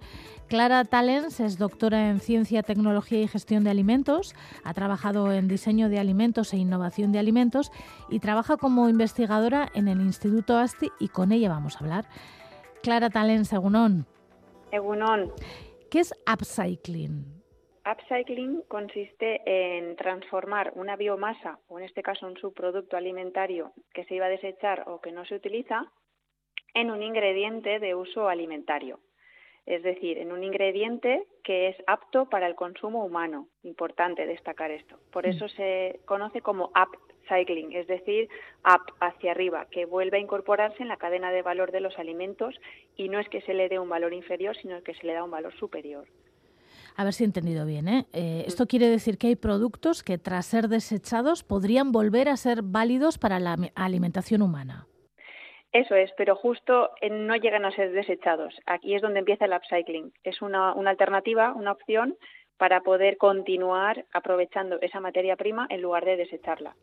Clara Talens es doctora en Ciencia, Tecnología y Gestión de Alimentos, ha trabajado en diseño de alimentos e innovación de alimentos y trabaja como investigadora en el Instituto ASTI y con ella vamos a hablar. Clara Talens, Egunon. Egunon. ¿Qué es upcycling? Upcycling consiste en transformar una biomasa, o en este caso un subproducto alimentario que se iba a desechar o que no se utiliza, en un ingrediente de uso alimentario. Es decir, en un ingrediente que es apto para el consumo humano. Importante destacar esto. Por eso se conoce como upcycling, es decir, up hacia arriba, que vuelve a incorporarse en la cadena de valor de los alimentos y no es que se le dé un valor inferior, sino que se le da un valor superior. A ver si he entendido bien. ¿eh? Eh, esto quiere decir que hay productos que tras ser desechados podrían volver a ser válidos para la alimentación humana. Eso es, pero justo no llegan a ser desechados. Aquí es donde empieza el upcycling. Es una, una alternativa, una opción para poder continuar aprovechando esa materia prima en lugar de desecharla.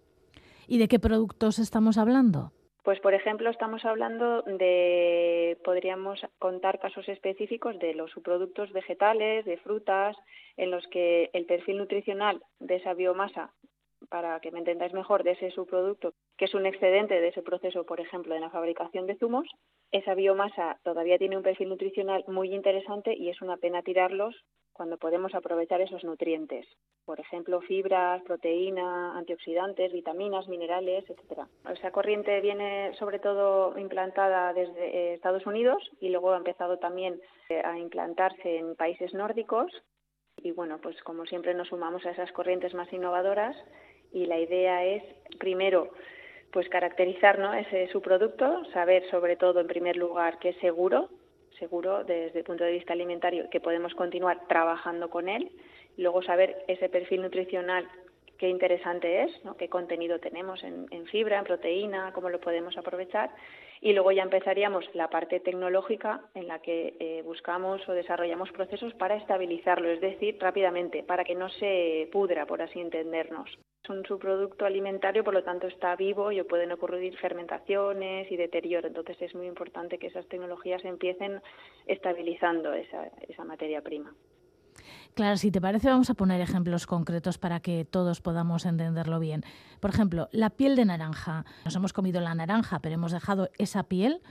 ¿Y de qué productos estamos hablando? Pues, por ejemplo, estamos hablando de, podríamos contar casos específicos de los subproductos vegetales, de frutas, en los que el perfil nutricional de esa biomasa para que me entendáis mejor, de ese subproducto, que es un excedente de ese proceso, por ejemplo, de la fabricación de zumos, esa biomasa todavía tiene un perfil nutricional muy interesante y es una pena tirarlos cuando podemos aprovechar esos nutrientes. Por ejemplo, fibras, proteína, antioxidantes, vitaminas, minerales, etcétera. Esa corriente viene sobre todo implantada desde eh, Estados Unidos y luego ha empezado también eh, a implantarse en países nórdicos. Y bueno, pues como siempre nos sumamos a esas corrientes más innovadoras y la idea es, primero, pues caracterizar ¿no? ese su producto, saber sobre todo en primer lugar que es seguro, seguro desde el punto de vista alimentario, que podemos continuar trabajando con él, luego saber ese perfil nutricional qué interesante es, ¿no? qué contenido tenemos en, en, fibra, en proteína, cómo lo podemos aprovechar. Y luego ya empezaríamos la parte tecnológica en la que eh, buscamos o desarrollamos procesos para estabilizarlo, es decir, rápidamente, para que no se pudra, por así entendernos un subproducto alimentario, por lo tanto está vivo y pueden ocurrir fermentaciones y deterioro. Entonces es muy importante que esas tecnologías empiecen estabilizando esa, esa materia prima. Claro, si te parece, vamos a poner ejemplos concretos para que todos podamos entenderlo bien. Por ejemplo, la piel de naranja. Nos hemos comido la naranja, pero hemos dejado esa piel.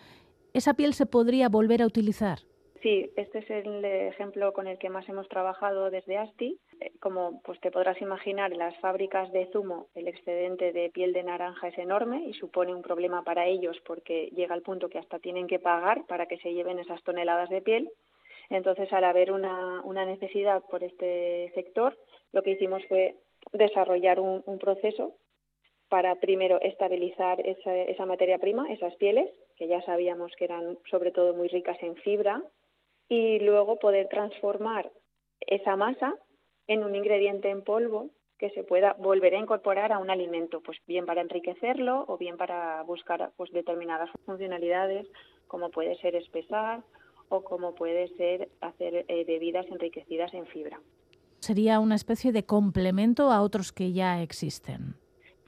¿Esa piel se podría volver a utilizar? Sí, este es el ejemplo con el que más hemos trabajado desde ASTI. Eh, como pues te podrás imaginar, en las fábricas de zumo el excedente de piel de naranja es enorme y supone un problema para ellos porque llega al punto que hasta tienen que pagar para que se lleven esas toneladas de piel. Entonces, al haber una, necesidad por este sector, lo que hicimos fue desarrollar un, proceso para primero estabilizar esa, esa materia prima, esas pieles, que ya sabíamos que eran sobre todo muy ricas en fibra, y luego poder transformar esa masa en un ingrediente en polvo que se pueda volver a incorporar a un alimento, pues bien para enriquecerlo o bien para buscar pues determinadas funcionalidades, como puede ser espesar o como puede ser hacer eh, bebidas enriquecidas en fibra. Sería una especie de complemento a otros que ya existen.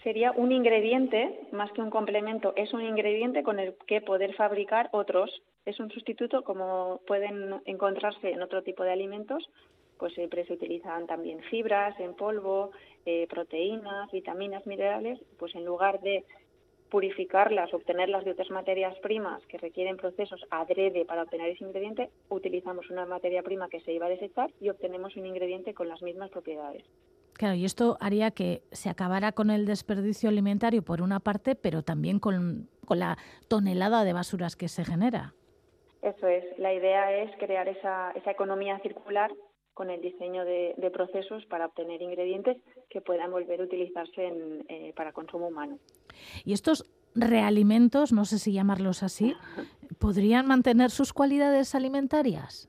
Sería un ingrediente, más que un complemento, es un ingrediente con el que poder fabricar otros es un sustituto como pueden encontrarse en otro tipo de alimentos, pues siempre se utilizan también fibras en polvo, eh, proteínas, vitaminas, minerales, pues en lugar de purificarlas, obtenerlas de otras materias primas que requieren procesos adrede para obtener ese ingrediente, utilizamos una materia prima que se iba a desechar y obtenemos un ingrediente con las mismas propiedades. Claro, y esto haría que se acabara con el desperdicio alimentario por una parte, pero también con, con la tonelada de basuras que se genera. Eso es. La idea es crear esa, esa economía circular con el diseño de, procesos para obtener ingredientes que puedan volver a utilizarse eh, para consumo humano. Y estos realimentos, no sé si llamarlos así, (laughs) ¿podrían mantener sus cualidades alimentarias?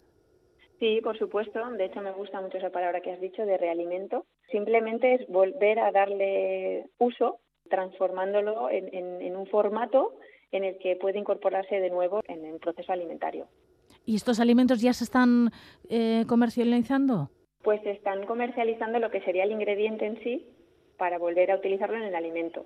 Sí, por supuesto. De hecho, me gusta mucho esa palabra que has dicho de realimento. Simplemente es volver a darle uso, transformándolo en un formato en el que puede incorporarse de nuevo en el proceso alimentario. ¿Y estos alimentos ya se están eh, comercializando? Pues se están comercializando lo que sería el ingrediente en sí para volver a utilizarlo en el alimento.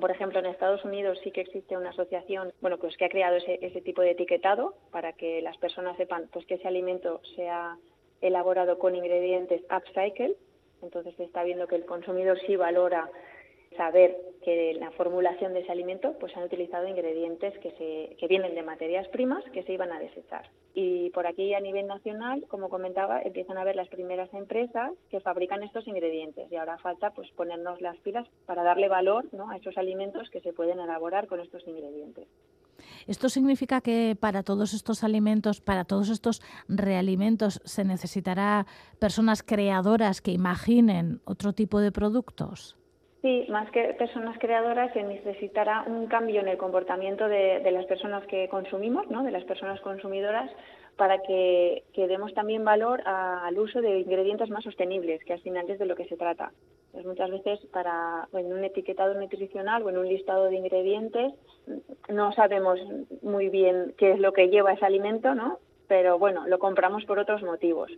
Por ejemplo, en Estados Unidos sí que existe una asociación, bueno, pues que ha creado ese, ese tipo de etiquetado para que las personas sepan pues que ese alimento sea elaborado con ingredientes upcycle. Entonces se está viendo que el consumidor sí valora saber que en la formulación de ese alimento pues han utilizado ingredientes que, se, que vienen de materias primas que se iban a desechar. Y por aquí a nivel nacional, como comentaba, empiezan a ver las primeras empresas que fabrican estos ingredientes y ahora falta pues ponernos las pilas para darle valor ¿no? a esos alimentos que se pueden elaborar con estos ingredientes. ¿Esto significa que para todos estos alimentos, para todos estos realimentos, se necesitará personas creadoras que imaginen otro tipo de productos? Sí, más que personas creadoras se necesitará un cambio en el comportamiento de, las personas que consumimos, ¿no? de las personas consumidoras, para que, demos también valor al uso de ingredientes más sostenibles, que al final es de lo que se trata. Pues muchas veces para en un etiquetado nutricional o en un listado de ingredientes no sabemos muy bien qué es lo que lleva ese alimento, ¿no? Pero bueno, lo compramos por otros motivos.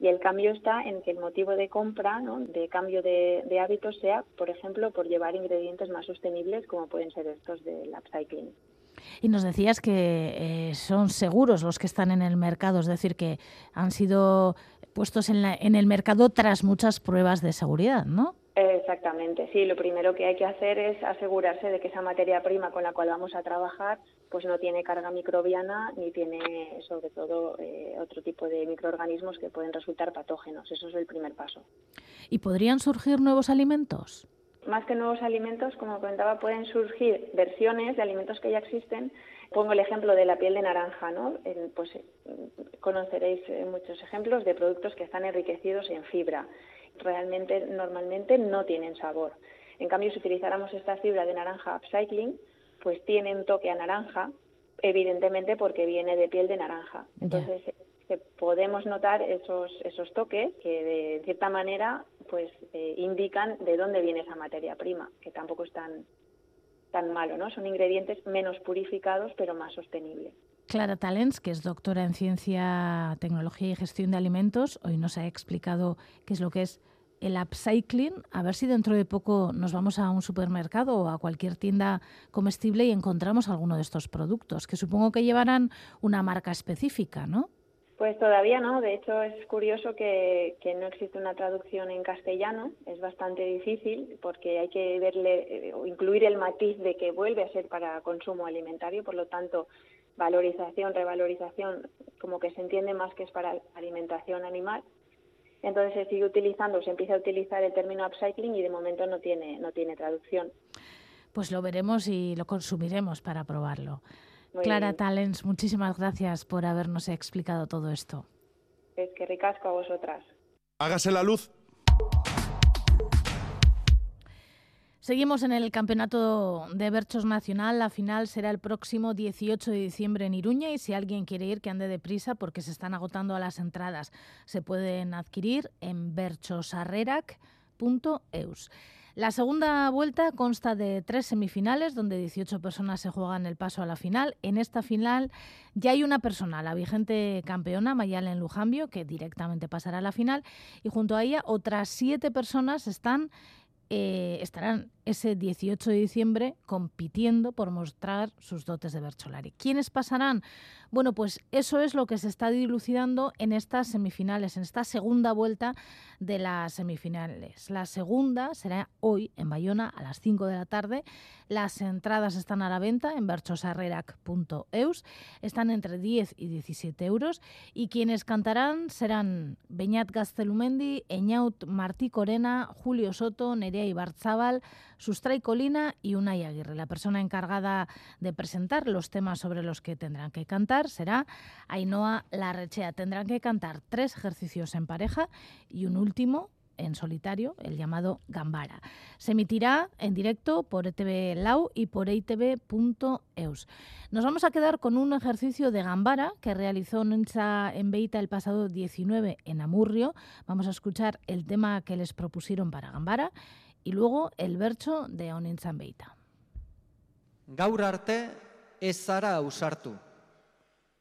Y el cambio está en que el motivo de compra, ¿no? de cambio de, hábitos, sea, por ejemplo, por llevar ingredientes más sostenibles, como pueden ser estos del upcycling. Y nos decías que eh, son seguros los que están en el mercado, es decir, que han sido puestos en, la, en el mercado tras muchas pruebas de seguridad, ¿no? Exactamente, sí. Lo primero que hay que hacer es asegurarse de que esa materia prima con la cual vamos a trabajar pues no tiene carga microbiana ni tiene, sobre todo, eh, otro tipo de microorganismos que pueden resultar patógenos. Eso es el primer paso. ¿Y podrían surgir nuevos alimentos? Más que nuevos alimentos, como comentaba, pueden surgir versiones de alimentos que ya existen. Pongo el ejemplo de la piel de naranja, ¿no? pues conoceréis eh, muchos ejemplos de productos que están enriquecidos en fibra realmente normalmente no tienen sabor. En cambio, si utilizáramos esta fibra de naranja upcycling, pues tiene un toque a naranja, evidentemente porque viene de piel de naranja. Entonces, eh, podemos notar esos, esos toques que de cierta manera pues eh, indican de dónde viene esa materia prima, que tampoco es tan, tan malo, ¿no? Son ingredientes menos purificados pero más sostenibles. Clara Talens, que es doctora en Ciencia, Tecnología y Gestión de Alimentos, hoy nos ha explicado qué es lo que es el upcycling. A ver si dentro de poco nos vamos a un supermercado o a cualquier tienda comestible y encontramos alguno de estos productos, que supongo que llevarán una marca específica, ¿no? Pues todavía no, de hecho es curioso que, que, no existe una traducción en castellano, es bastante difícil porque hay que verle eh, o incluir el matiz de que vuelve a ser para consumo alimentario, por lo tanto valorización, revalorización, como que se entiende más que es para alimentación animal. Entonces se sigue utilizando, se empieza a utilizar el término upcycling y de momento no tiene, no tiene traducción. Pues lo veremos y lo consumiremos para probarlo. Clara Talens, muchísimas gracias por habernos explicado todo esto. Es que ricasco a vosotras. Hágase la luz. Seguimos en el Campeonato de Berchos Nacional. La final será el próximo 18 de diciembre en Iruña y si alguien quiere ir, que ande deprisa porque se están agotando las entradas. Se pueden adquirir en berchosarrerac.eus. La segunda vuelta consta de tres semifinales donde 18 personas se juegan el paso a la final. En esta final ya hay una persona, la vigente campeona Mayalen Lujambio, que directamente pasará a la final y junto a ella otras siete personas están eh, estarán ese 18 de diciembre compitiendo por mostrar sus dotes de Bercholari. ¿Quiénes pasarán? Bueno, pues eso es lo que se está dilucidando en estas semifinales, en esta segunda vuelta de las semifinales. La segunda será hoy en Bayona a las 5 de la tarde. Las entradas están a la venta en berchosarrerac.eus. Están entre 10 y 17 euros. Y quienes cantarán serán Beñat Gastelumendi, Eñaut Martí Corena, Julio Soto, Nerea Ibarzábal, Sustray Colina y Unai Aguirre. La persona encargada de presentar los temas sobre los que tendrán que cantar será Ainhoa Larrechea. Tendrán que cantar tres ejercicios en pareja y un último en solitario, el llamado Gambara. Se emitirá en directo por ETV Lau y por eitv.eus. Nos vamos a quedar con un ejercicio de Gambara que realizó Nuncha en Beita el pasado 19 en Amurrio. Vamos a escuchar el tema que les propusieron para Gambara y luego el bertso de Onintzan Beita. Gaur arte ez zara ausartu.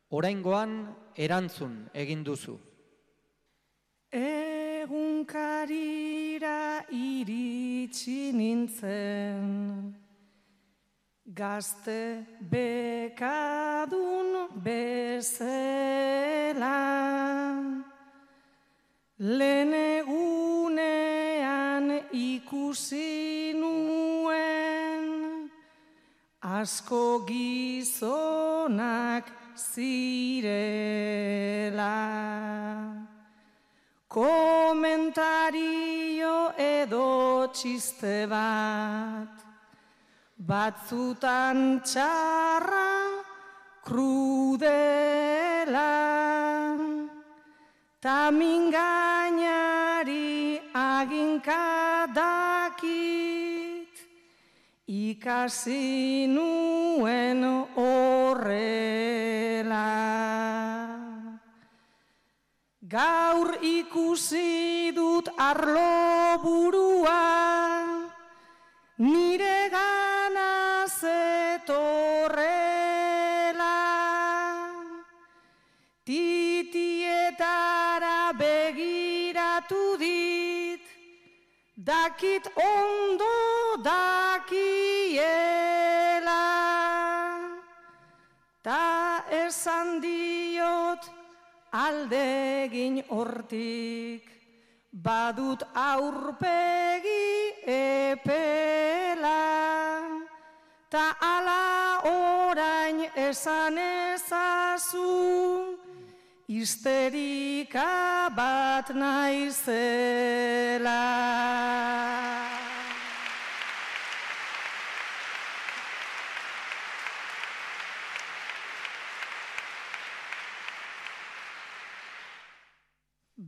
Oraingoan erantzun egin duzu. Egunkarira iritsi nintzen Gazte bekadun bezela Lehen ikusi asko gizonak zirela. Komentario edo txiste bat, batzutan txarra krudela. Tamin gainari aginkadakit, ikasi nuen horrela. Gaur ikusi dut arlo burua, nire dakit ondo dakiela. Ta esan diot, aldegin hortik, badut aurpegi epela, ta ala orain esan ezazu, histerika bat naizela.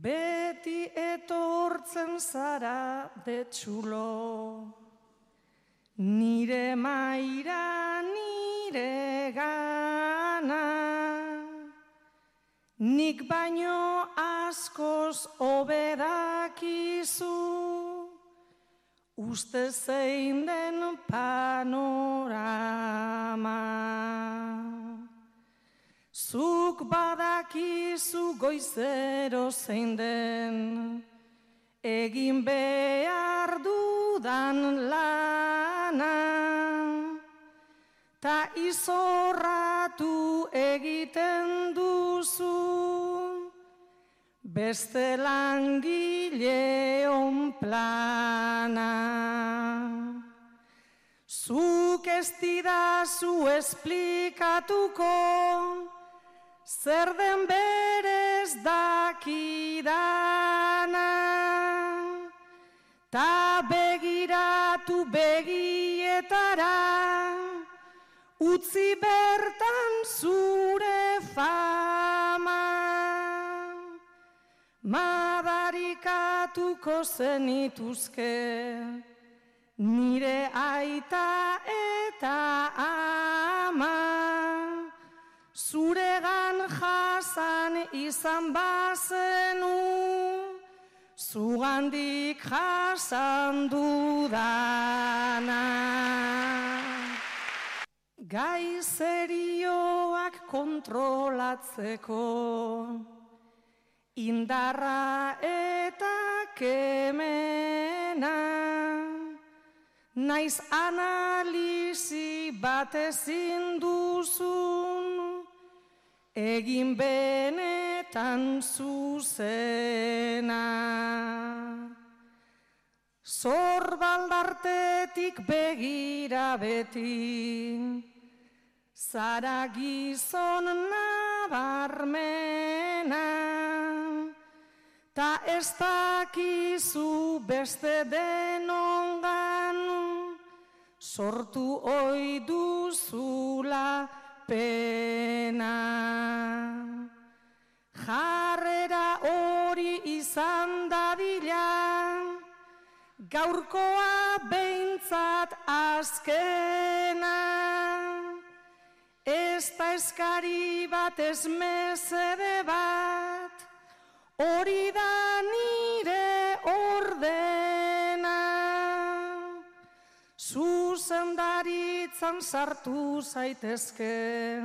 Beti etortzen zara detxulo, nire maira nire gana, nik baino askoz obedakizu, uste zein den panorama. Zuk badakizu goizero zein den, egin behar dudan lana, ta izorratu beste langile on plana. Zuk ez didazu esplikatuko, zer den berez dakidana, ta begiratu begietara, utzi bertan zure fama. Madarikatuko zenituzke, nire aita eta ama, zuregan jasan izan bazenu, zugandik jasan dudana. Gai serioak kontrolatzeko, indarra eta kemena, naiz analizi bat ezin duzun, egin benetan zuzena. Zorbaldartetik begira beti, zara gizon nabarmena, ta ez dakizu beste denongan, sortu oi duzula pena. Jarrera hori izan dadila, gaurkoa behintzat azkena. Ez da eskari bat ez mesede bat, hori da nire ordena. Zuzendaritzan sartu zaitezke,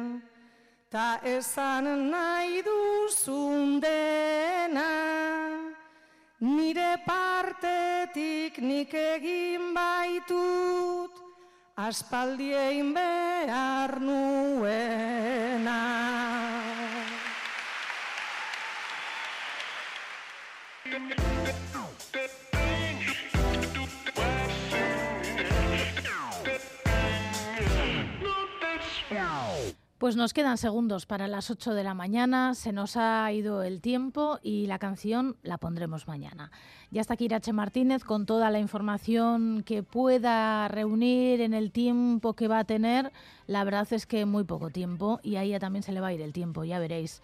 ta esan nahi duzun dena. Nire partetik nik egin baitut, aspaldiein behar nuena. Pues nos quedan segundos para las 8 de la mañana, se nos ha ido el tiempo y la canción la pondremos mañana. Ya está aquí Irache Martínez con toda la información que pueda reunir en el tiempo que va a tener. La verdad es que muy poco tiempo y a ella también se le va a ir el tiempo, ya veréis.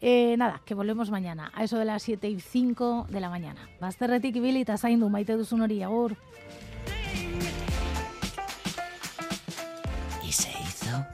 Eh, nada, que volvemos mañana, a eso de las 7 y 5 de la mañana. Bazterretik ibili eta zaindu maite duzun agur. Y se hizo.